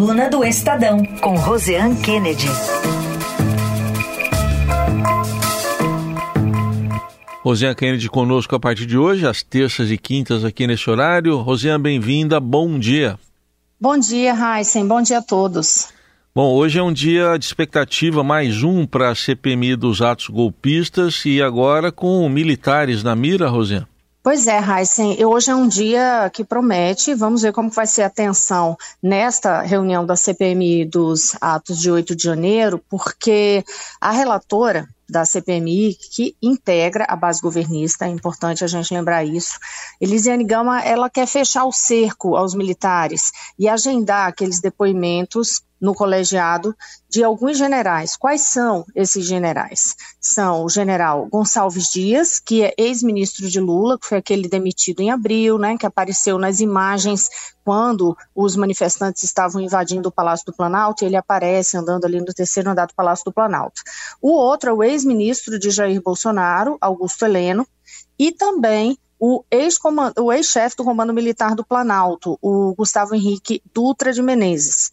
coluna do Estadão, com Roseanne Kennedy. Rosiane Kennedy conosco a partir de hoje, às terças e quintas aqui nesse horário. Rosiane, bem-vinda, bom dia. Bom dia, Heisen, bom dia a todos. Bom, hoje é um dia de expectativa, mais um para a CPMI dos atos golpistas e agora com militares na mira, Rosiane. Pois é, Heisen, hoje é um dia que promete, vamos ver como vai ser a tensão nesta reunião da CPMI dos atos de 8 de janeiro, porque a relatora, da CPMI, que integra a base governista, é importante a gente lembrar isso. Elisiane Gama, ela quer fechar o cerco aos militares e agendar aqueles depoimentos no colegiado de alguns generais. Quais são esses generais? São o general Gonçalves Dias, que é ex-ministro de Lula, que foi aquele demitido em abril, né, que apareceu nas imagens quando os manifestantes estavam invadindo o Palácio do Planalto, e ele aparece andando ali no terceiro andar do Palácio do Planalto. O outro é o ex-ministro de Jair Bolsonaro, Augusto Heleno, e também o ex-chefe do Comando Militar do Planalto, o Gustavo Henrique Dutra de Menezes.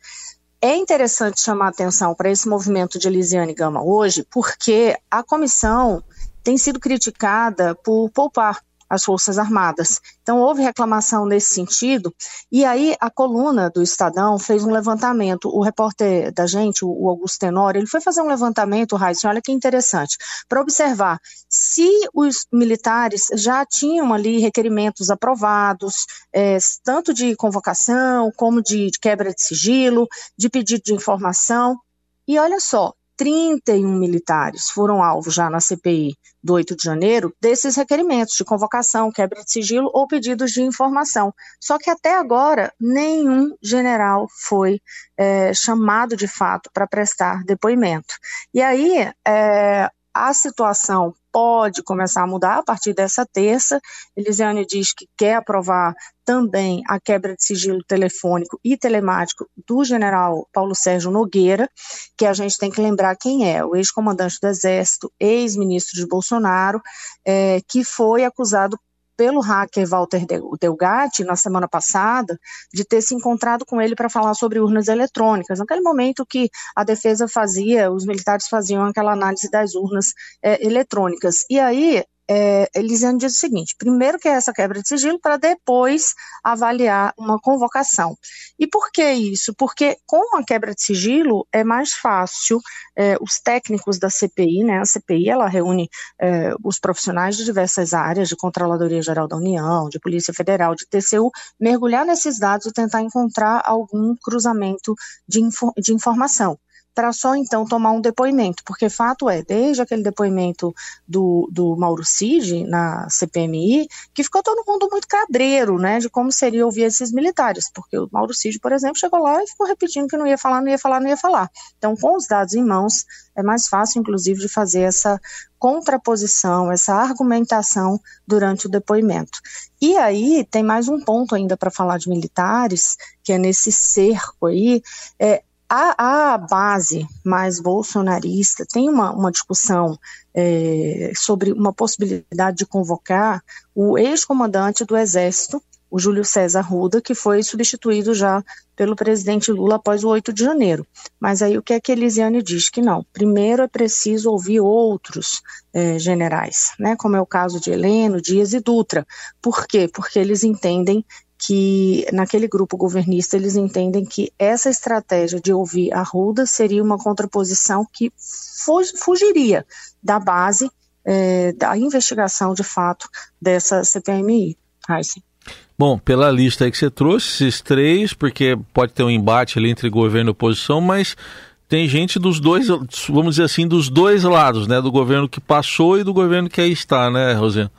É interessante chamar atenção para esse movimento de Elisiane Gama hoje, porque a comissão tem sido criticada por poupar as Forças Armadas. Então, houve reclamação nesse sentido, e aí a coluna do Estadão fez um levantamento. O repórter da gente, o Augusto Tenório, ele foi fazer um levantamento, Raíssa, olha que interessante, para observar se os militares já tinham ali requerimentos aprovados, é, tanto de convocação, como de quebra de sigilo, de pedido de informação. E olha só, 31 militares foram alvo já na CPI do 8 de janeiro desses requerimentos de convocação, quebra de sigilo ou pedidos de informação. Só que até agora nenhum general foi é, chamado de fato para prestar depoimento. E aí é, a situação pode começar a mudar a partir dessa terça. Elisiane diz que quer aprovar também a quebra de sigilo telefônico e telemático do general Paulo Sérgio Nogueira, que a gente tem que lembrar quem é, o ex-comandante do Exército, ex-ministro de Bolsonaro, é, que foi acusado pelo hacker Walter Delgatti, na semana passada, de ter se encontrado com ele para falar sobre urnas eletrônicas, naquele momento que a defesa fazia, os militares faziam aquela análise das urnas é, eletrônicas. E aí, é, Elisiane diz o seguinte: primeiro que é essa quebra de sigilo, para depois avaliar uma convocação. E por que isso? Porque com a quebra de sigilo é mais fácil é, os técnicos da CPI, né? A CPI ela reúne é, os profissionais de diversas áreas, de Controladoria Geral da União, de Polícia Federal, de TCU, mergulhar nesses dados e tentar encontrar algum cruzamento de, de informação para só então tomar um depoimento, porque fato é, desde aquele depoimento do, do Mauro Cid na CPMI, que ficou todo mundo muito cabreiro, né, de como seria ouvir esses militares, porque o Mauro Cid, por exemplo, chegou lá e ficou repetindo que não ia falar, não ia falar, não ia falar. Então, com os dados em mãos, é mais fácil, inclusive, de fazer essa contraposição, essa argumentação durante o depoimento. E aí tem mais um ponto ainda para falar de militares, que é nesse cerco aí, é, a, a base mais bolsonarista tem uma, uma discussão é, sobre uma possibilidade de convocar o ex-comandante do Exército, o Júlio César Ruda, que foi substituído já pelo presidente Lula após o 8 de janeiro. Mas aí o que é que Elisiane diz? Que não. Primeiro é preciso ouvir outros é, generais, né, como é o caso de Heleno, Dias e Dutra. Por quê? Porque eles entendem que naquele grupo governista eles entendem que essa estratégia de ouvir a Ruda seria uma contraposição que fugiria da base é, da investigação de fato dessa CPMI. Heisen. Bom, pela lista aí que você trouxe, esses três, porque pode ter um embate ali entre governo e oposição, mas tem gente dos dois, vamos dizer assim, dos dois lados, né? Do governo que passou e do governo que aí está, né, Rosana?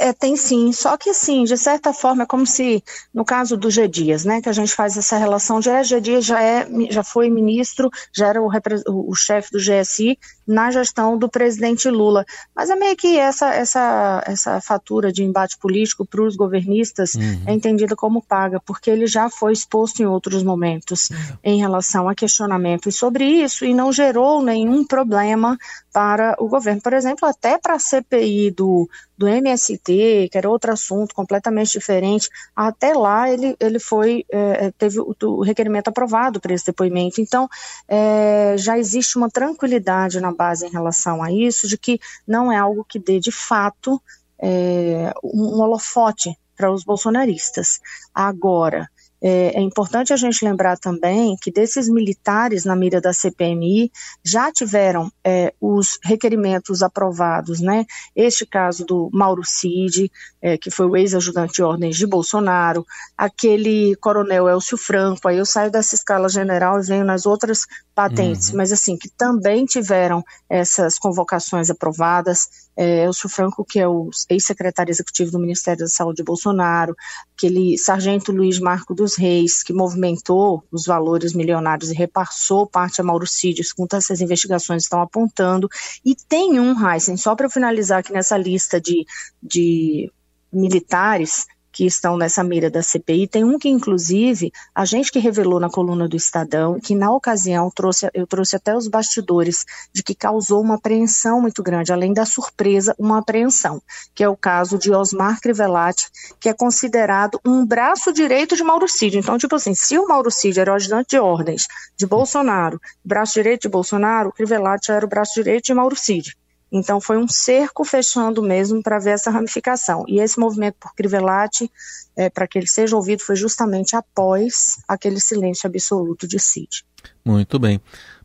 É, tem sim, só que assim, de certa forma é como se, no caso do G Dias, né, que a gente faz essa relação de é, G Dias já, é, já foi ministro, já era o, o chefe do GSI na gestão do presidente Lula. Mas é meio que essa, essa, essa fatura de embate político para os governistas uhum. é entendida como paga, porque ele já foi exposto em outros momentos uhum. em relação a questionamentos sobre isso e não gerou nenhum problema para o governo. Por exemplo, até para a CPI do do MST, que era outro assunto completamente diferente, até lá ele, ele foi, é, teve o, o, requerimento aprovado para esse depoimento. Então, é, já existe uma tranquilidade na base em relação a isso, de que não é algo que dê de fato é, um holofote para os bolsonaristas. Agora, é, é, importante a gente lembrar também que desses militares na mira da CPMI já tiveram é, os requerimentos aprovados, né? Este caso do Mauro Cid, é, que foi o ex-ajudante de ordens de Bolsonaro, aquele coronel Elcio Franco, aí eu saio dessa escala general e venho nas outras patentes, uhum. mas assim, que também tiveram essas convocações aprovadas, é, Elcio Franco, que é o ex-secretário executivo do Ministério da Saúde de Bolsonaro, aquele sargento Luiz Marco dos Reis, que movimentou os valores milionários e repassou parte a Mauro Cid, segundo essas investigações estão apontando, e tem um, Heisen, só para finalizar aqui nessa lista de, de militares, que estão nessa mira da CPI. Tem um que, inclusive, a gente que revelou na coluna do Estadão, que na ocasião trouxe, eu trouxe até os bastidores de que causou uma apreensão muito grande, além da surpresa, uma apreensão, que é o caso de Osmar Crivellati, que é considerado um braço direito de Mauro Cid. Então, tipo assim, se o Mauro Cid era o ajudante de ordens de Bolsonaro, braço direito de Bolsonaro, o Crivellati era o braço direito de Mauro Cid. Então foi um cerco fechando mesmo para ver essa ramificação. E esse movimento por Crivellati, é, para que ele seja ouvido, foi justamente após aquele silêncio absoluto de Cid. Muito bem.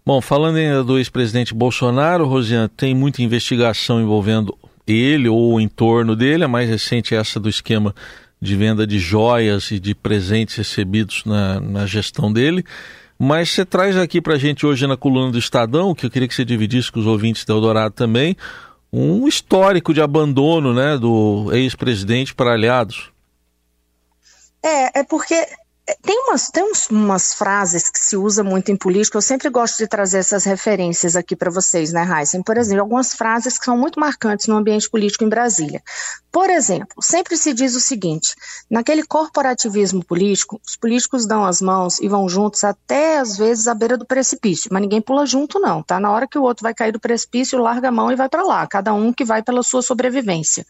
Bom, falando ainda do ex-presidente Bolsonaro, Rosiane, tem muita investigação envolvendo ele ou o entorno dele. A mais recente é essa do esquema de venda de joias e de presentes recebidos na, na gestão dele. Mas você traz aqui para a gente hoje na coluna do Estadão, que eu queria que você dividisse com os ouvintes da Eldorado também, um histórico de abandono né, do ex-presidente para aliados. É, é porque tem umas, tem uns, umas frases que se usa muito em política, eu sempre gosto de trazer essas referências aqui para vocês, né, Heisen? Por exemplo, algumas frases que são muito marcantes no ambiente político em Brasília. Por exemplo, sempre se diz o seguinte: naquele corporativismo político, os políticos dão as mãos e vão juntos até às vezes à beira do precipício, mas ninguém pula junto, não, tá? Na hora que o outro vai cair do precipício, larga a mão e vai para lá, cada um que vai pela sua sobrevivência.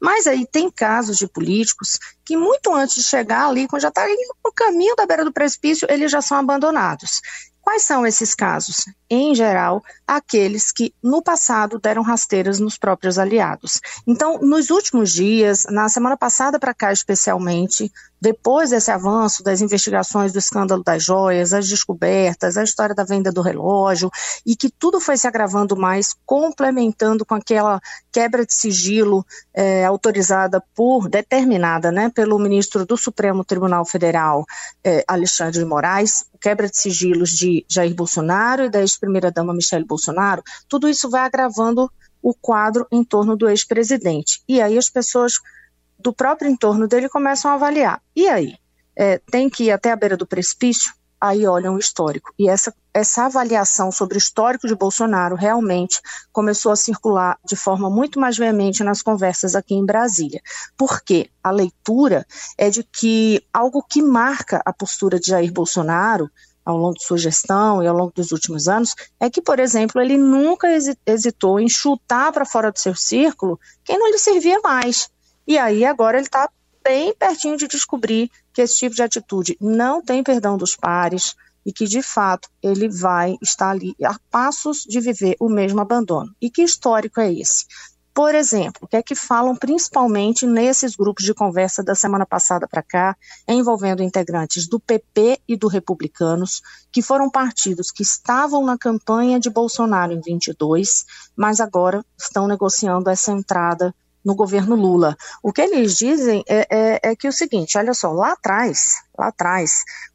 Mas aí tem casos de políticos que muito antes de chegar ali, quando já está no caminho da beira do precipício, eles já são abandonados. Quais são esses casos? Em geral, aqueles que no passado deram rasteiras nos próprios aliados. Então, nos últimos dias, na semana passada para cá especialmente, depois desse avanço das investigações do escândalo das joias, as descobertas, a história da venda do relógio, e que tudo foi se agravando mais, complementando com aquela quebra de sigilo é, autorizada por, determinada né, pelo ministro do Supremo Tribunal Federal, é, Alexandre de Moraes, quebra de sigilos de Jair Bolsonaro e da ex-primeira-dama Michele Bolsonaro, tudo isso vai agravando o quadro em torno do ex-presidente. E aí as pessoas do próprio entorno dele começam a avaliar. E aí? É, tem que ir até a beira do precipício? Aí olham o histórico. E essa, essa avaliação sobre o histórico de Bolsonaro realmente começou a circular de forma muito mais veemente nas conversas aqui em Brasília. Porque a leitura é de que algo que marca a postura de Jair Bolsonaro ao longo de sua gestão e ao longo dos últimos anos, é que, por exemplo, ele nunca hesitou em chutar para fora do seu círculo quem não lhe servia mais. E aí agora ele está bem pertinho de descobrir que esse tipo de atitude não tem perdão dos pares e que, de fato, ele vai estar ali a passos de viver o mesmo abandono. E que histórico é esse? Por exemplo, o que é que falam principalmente nesses grupos de conversa da semana passada para cá, envolvendo integrantes do PP e do Republicanos, que foram partidos que estavam na campanha de Bolsonaro em 22, mas agora estão negociando essa entrada no governo Lula. O que eles dizem é, é, é, que o seguinte, olha só, lá atrás, lá atrás,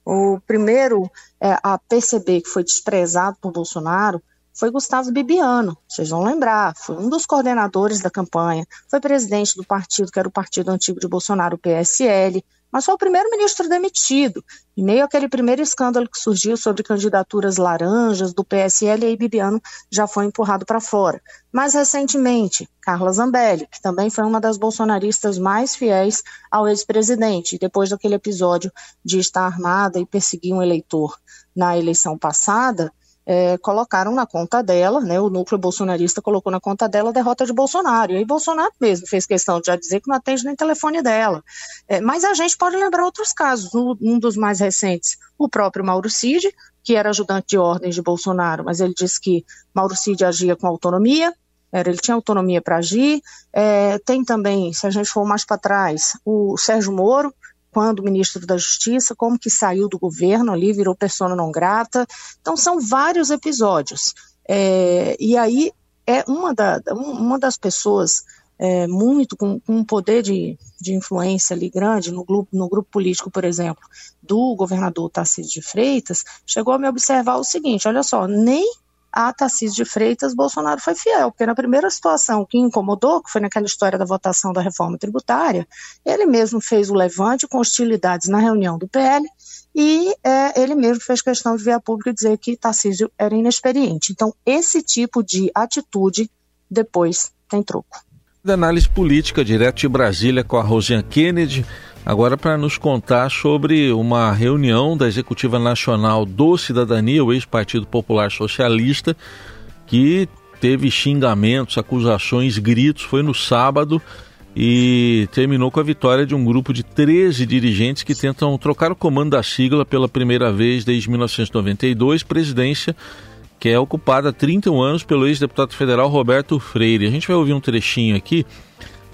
o primeiro é, a perceber que foi desprezado por Bolsonaro foi Gustavo Bibiano, vocês vão lembrar, foi um dos coordenadores da campanha, foi presidente do partido que era o partido antigo de Bolsonaro, o PSL, mas foi o primeiro-ministro demitido. Em meio àquele primeiro escândalo que surgiu sobre candidaturas laranjas do PSL, aí Bibiano já foi empurrado para fora. Mais recentemente, Carla Zambelli, que também foi uma das bolsonaristas mais fiéis ao ex-presidente, depois daquele episódio de estar armada e perseguir um eleitor na eleição passada, é, colocaram na conta dela, né, o núcleo bolsonarista colocou na conta dela a derrota de Bolsonaro. E aí Bolsonaro mesmo fez questão de já dizer que não atende nem telefone dela. É, mas a gente pode lembrar outros casos. Um, um dos mais recentes, o próprio Mauro Cid, que era ajudante de ordens de Bolsonaro, mas ele disse que Mauro Cid agia com autonomia, era, ele tinha autonomia para agir. É, tem também, se a gente for mais para trás, o Sérgio Moro, quando ministro da Justiça, como que saiu do governo ali, virou persona não grata. Então, são vários episódios. É, e aí, é uma, da, uma das pessoas é, muito com, com um poder de, de influência ali grande no grupo, no grupo político, por exemplo, do governador Tarcísio de Freitas, chegou a me observar o seguinte: olha só, nem a Tarcísio de Freitas, Bolsonaro foi fiel, porque na primeira situação que incomodou, que foi naquela história da votação da reforma tributária, ele mesmo fez o levante com hostilidades na reunião do PL e é, ele mesmo fez questão de vir a público e dizer que Tarcísio era inexperiente. Então, esse tipo de atitude depois tem troco. Da análise política, direto de Brasília com a Rosiane Kennedy. Agora, para nos contar sobre uma reunião da Executiva Nacional do Cidadania, o ex-Partido Popular Socialista, que teve xingamentos, acusações, gritos, foi no sábado e terminou com a vitória de um grupo de 13 dirigentes que tentam trocar o comando da sigla pela primeira vez desde 1992, presidência que é ocupada há 31 anos pelo ex-deputado federal Roberto Freire. A gente vai ouvir um trechinho aqui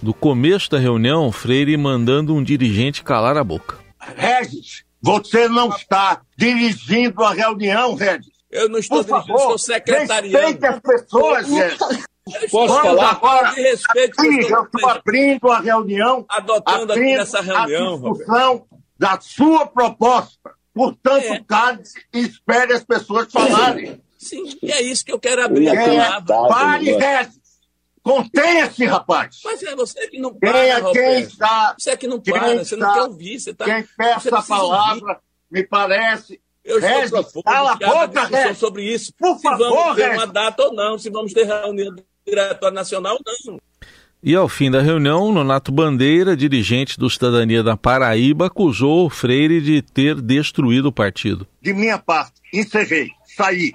do começo da reunião, Freire mandando um dirigente calar a boca. Regis, você não está dirigindo a reunião, Regis. Eu não estou Por dirigindo, favor, sou secretariando. Respeite as pessoas, Regis. Posso Vamos falar? agora de respeito. Aqui, eu estou abrindo a reunião, adotando aqui nessa reunião, a discussão Roberto. da sua proposta. Portanto, é. cale e espere as pessoas falarem. Sim, e é isso que eu quero abrir a palavra. Pare, Regis. Contenha-se, rapaz! Mas é você que não para, quem, é quem está, Você é que não para, você está, não quer ouvir. Você tá, quem peça a palavra, ouvir. me parece... Eu estou propondo cala a boca, discussão sobre isso. Por se favor, vamos ter Regis. uma data ou não, se vamos ter reunião diretória nacional ou não. E ao fim da reunião, Nonato Bandeira, dirigente do Cidadania da Paraíba, acusou o Freire de ter destruído o partido. De minha parte, encerrei, saí.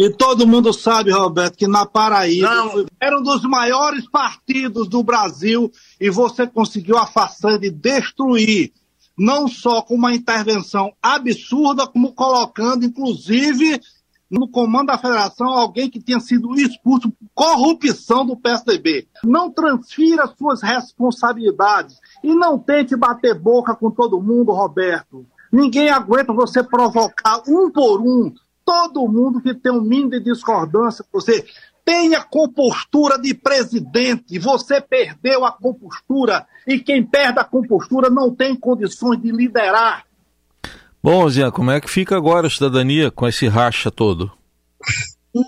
E todo mundo sabe, Roberto, que na Paraíba Não. era um dos maiores partidos do Brasil e você conseguiu a façanha de destruir, não só com uma intervenção absurda, como colocando, inclusive, no comando da federação, alguém que tinha sido expulso por corrupção do PSDB. Não transfira suas responsabilidades e não tente bater boca com todo mundo, Roberto. Ninguém aguenta você provocar um por um todo mundo que tem um mínimo de discordância com você. Tenha compostura de presidente. Você perdeu a compostura. E quem perde a compostura não tem condições de liderar. Bom, Zé, como é que fica agora a cidadania com esse racha todo?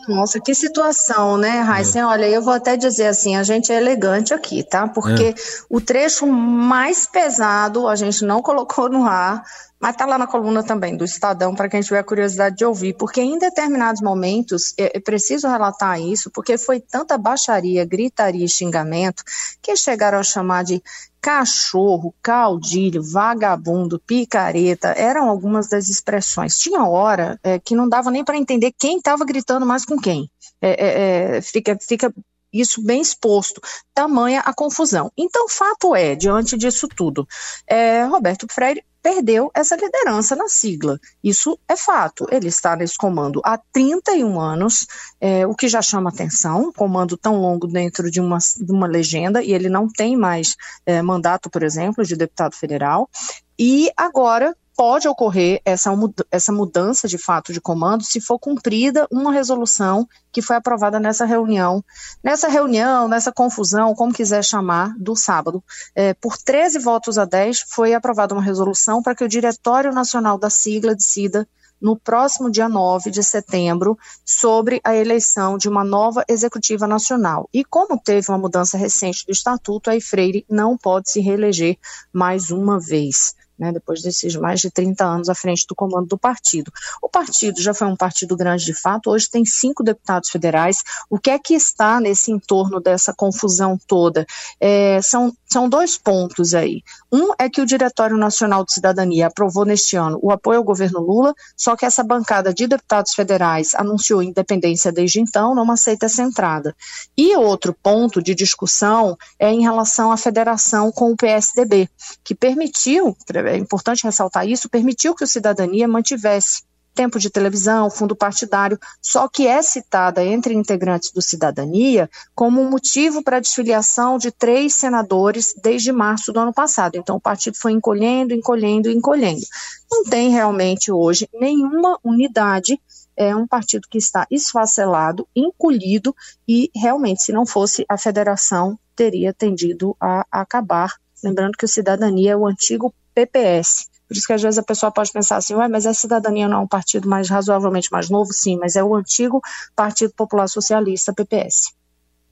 Nossa, que situação, né, Raíssen? É. Olha, eu vou até dizer assim, a gente é elegante aqui, tá? Porque é. o trecho mais pesado a gente não colocou no ar, mas está lá na coluna também do Estadão para quem tiver curiosidade de ouvir, porque em determinados momentos é, é preciso relatar isso, porque foi tanta baixaria, gritaria e xingamento que chegaram a chamar de cachorro, caudilho, vagabundo, picareta, eram algumas das expressões. Tinha hora é, que não dava nem para entender quem estava gritando mais com quem. É, é, é, fica, fica isso bem exposto, tamanha a confusão. Então, fato é, diante disso tudo, é, Roberto Freire perdeu essa liderança na sigla. Isso é fato. Ele está nesse comando há 31 anos, é, o que já chama atenção, um comando tão longo dentro de uma, de uma legenda, e ele não tem mais é, mandato, por exemplo, de deputado federal. E agora pode ocorrer essa, essa mudança de fato de comando se for cumprida uma resolução que foi aprovada nessa reunião, nessa reunião, nessa confusão, como quiser chamar, do sábado. É, por 13 votos a 10, foi aprovada uma resolução para que o Diretório Nacional da sigla decida no próximo dia 9 de setembro sobre a eleição de uma nova executiva nacional. E como teve uma mudança recente do estatuto, a Freire não pode se reeleger mais uma vez. Né, depois desses mais de 30 anos à frente do comando do partido. O partido já foi um partido grande de fato, hoje tem cinco deputados federais. O que é que está nesse entorno dessa confusão toda? É, são, são dois pontos aí. Um é que o Diretório Nacional de Cidadania aprovou neste ano o apoio ao governo Lula, só que essa bancada de deputados federais anunciou independência desde então, não aceita essa entrada. E outro ponto de discussão é em relação à federação com o PSDB, que permitiu, é importante ressaltar isso, permitiu que o Cidadania mantivesse tempo de televisão, fundo partidário, só que é citada entre integrantes do Cidadania como um motivo para a desfiliação de três senadores desde março do ano passado. Então, o partido foi encolhendo, encolhendo, encolhendo. Não tem realmente hoje nenhuma unidade. É um partido que está esfacelado, encolhido, e realmente, se não fosse a federação, teria tendido a acabar. Lembrando que o Cidadania é o antigo PPS, por isso que às vezes a pessoa pode pensar assim, ué, mas a cidadania não é um partido mais razoavelmente mais novo? Sim, mas é o antigo Partido Popular Socialista, PPS.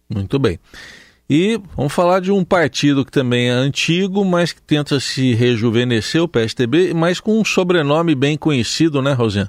Muito bem. E vamos falar de um partido que também é antigo, mas que tenta se rejuvenescer, o PSTB, mas com um sobrenome bem conhecido, né, Rosiane?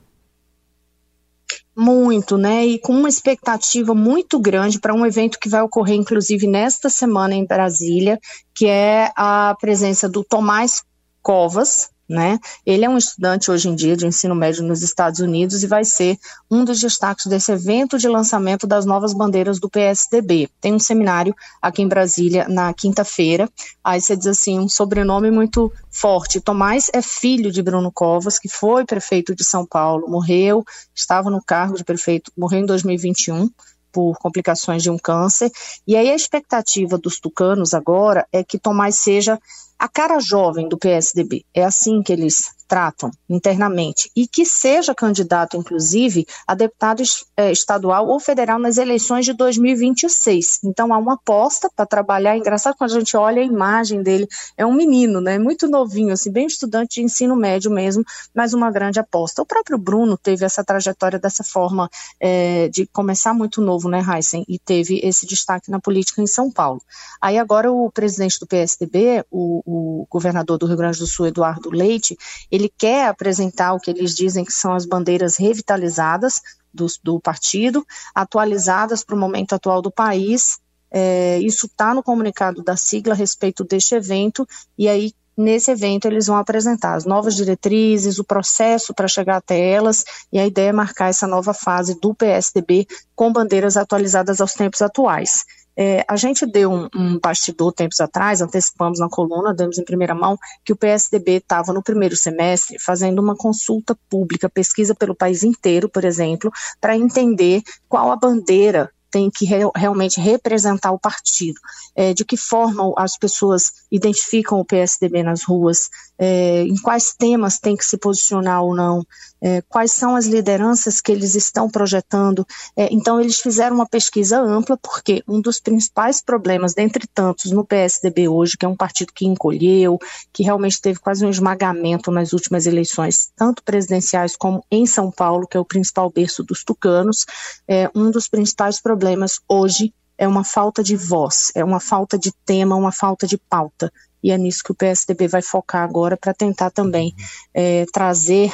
Muito, né? E com uma expectativa muito grande para um evento que vai ocorrer, inclusive, nesta semana em Brasília, que é a presença do Tomás Covas, né? Ele é um estudante hoje em dia de ensino médio nos Estados Unidos e vai ser um dos destaques desse evento de lançamento das novas bandeiras do PSDB. Tem um seminário aqui em Brasília na quinta-feira. Aí você diz assim, um sobrenome muito forte. Tomás é filho de Bruno Covas, que foi prefeito de São Paulo, morreu, estava no cargo de prefeito, morreu em 2021 por complicações de um câncer. E aí a expectativa dos tucanos agora é que Tomás seja a cara jovem do PSDB. É assim que eles tratam internamente e que seja candidato, inclusive, a deputado é, estadual ou federal nas eleições de 2026. Então há uma aposta para trabalhar. Engraçado quando a gente olha a imagem dele, é um menino, né? Muito novinho, assim, bem estudante de ensino médio mesmo, mas uma grande aposta. O próprio Bruno teve essa trajetória dessa forma é, de começar muito novo, né, Heisen? E teve esse destaque na política em São Paulo. Aí agora o presidente do PSDB, o, o governador do Rio Grande do Sul, Eduardo Leite, ele quer apresentar o que eles dizem que são as bandeiras revitalizadas do, do partido, atualizadas para o momento atual do país. É, isso está no comunicado da sigla a respeito deste evento, e aí nesse evento eles vão apresentar as novas diretrizes, o processo para chegar até elas, e a ideia é marcar essa nova fase do PSDB com bandeiras atualizadas aos tempos atuais. É, a gente deu um, um bastidor tempos atrás, antecipamos na coluna, demos em primeira mão, que o PSDB estava no primeiro semestre fazendo uma consulta pública, pesquisa pelo país inteiro, por exemplo, para entender qual a bandeira tem que re realmente representar o partido. É, de que forma as pessoas identificam o PSDB nas ruas, é, em quais temas tem que se posicionar ou não, é, quais são as lideranças que eles estão projetando. É, então, eles fizeram uma pesquisa ampla, porque um dos principais problemas, dentre tantos, no PSDB hoje, que é um partido que encolheu, que realmente teve quase um esmagamento nas últimas eleições, tanto presidenciais como em São Paulo, que é o principal berço dos tucanos, é, um dos principais problemas hoje é uma falta de voz, é uma falta de tema, uma falta de pauta e é nisso que o PSDB vai focar agora para tentar também é, trazer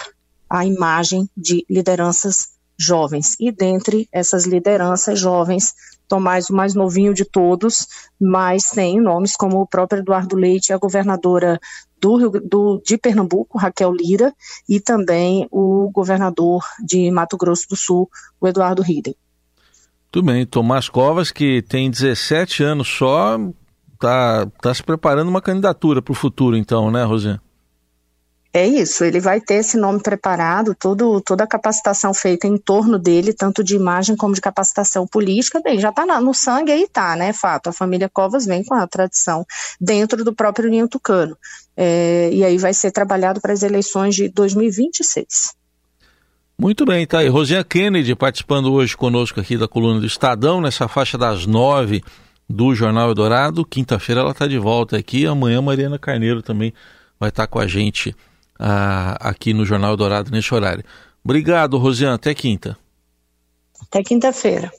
a imagem de lideranças jovens. E dentre essas lideranças jovens, Tomás, o mais novinho de todos, mas tem nomes como o próprio Eduardo Leite, a governadora do, do, de Pernambuco, Raquel Lira, e também o governador de Mato Grosso do Sul, o Eduardo Riden. Tudo bem, Tomás Covas, que tem 17 anos só, tá, tá se preparando uma candidatura para o futuro, então, né, Rosane? É isso, ele vai ter esse nome preparado, todo, toda a capacitação feita em torno dele, tanto de imagem como de capacitação política, bem, já está no sangue aí tá, né, fato, a família Covas vem com a tradição dentro do próprio Ninho Tucano, é, e aí vai ser trabalhado para as eleições de 2026. Muito bem, tá aí. Rosinha Kennedy participando hoje conosco aqui da coluna do Estadão, nessa faixa das nove do Jornal Eldorado. Quinta-feira ela está de volta aqui. Amanhã Mariana Carneiro também vai estar tá com a gente ah, aqui no Jornal Eldorado nesse horário. Obrigado, Rosiane. Até quinta. Até quinta-feira.